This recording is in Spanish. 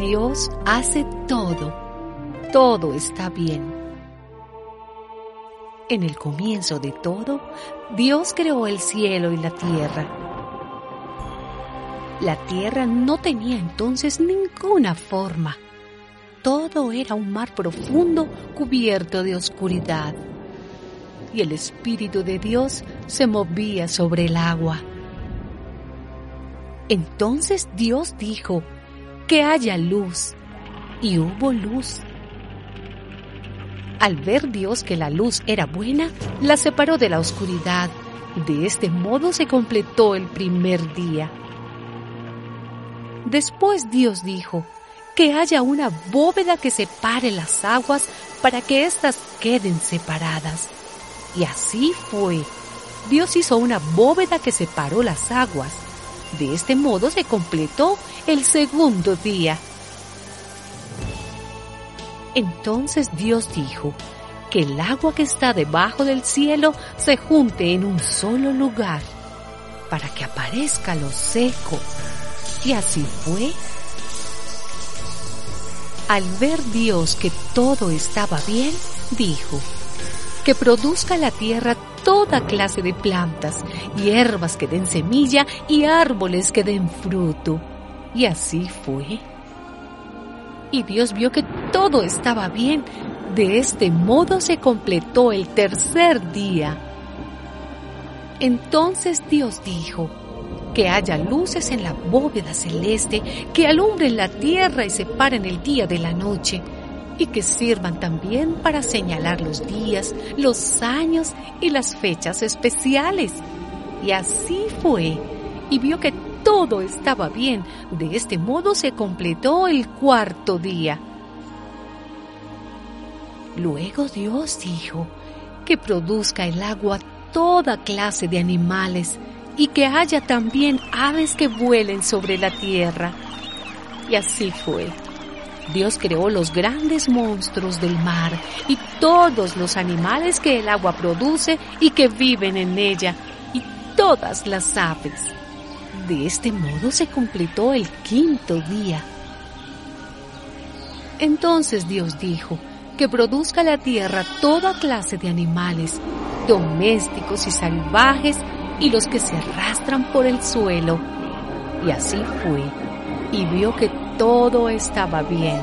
Dios hace todo, todo está bien. En el comienzo de todo, Dios creó el cielo y la tierra. La tierra no tenía entonces ninguna forma. Todo era un mar profundo cubierto de oscuridad. Y el Espíritu de Dios se movía sobre el agua. Entonces Dios dijo, que haya luz. Y hubo luz. Al ver Dios que la luz era buena, la separó de la oscuridad. De este modo se completó el primer día. Después Dios dijo, que haya una bóveda que separe las aguas para que éstas queden separadas. Y así fue. Dios hizo una bóveda que separó las aguas. De este modo se completó el segundo día. Entonces Dios dijo, que el agua que está debajo del cielo se junte en un solo lugar, para que aparezca lo seco. Y así fue. Al ver Dios que todo estaba bien, dijo, que produzca la tierra toda clase de plantas, hierbas que den semilla y árboles que den fruto. Y así fue. Y Dios vio que todo estaba bien. De este modo se completó el tercer día. Entonces Dios dijo, que haya luces en la bóveda celeste que alumbren la tierra y separen el día de la noche y que sirvan también para señalar los días, los años y las fechas especiales. Y así fue, y vio que todo estaba bien. De este modo se completó el cuarto día. Luego Dios dijo que produzca el agua toda clase de animales y que haya también aves que vuelen sobre la tierra. Y así fue. Dios creó los grandes monstruos del mar y todos los animales que el agua produce y que viven en ella y todas las aves. De este modo se completó el quinto día. Entonces Dios dijo que produzca la tierra toda clase de animales, domésticos y salvajes, y los que se arrastran por el suelo. Y así fue, y vio que todo estaba bien.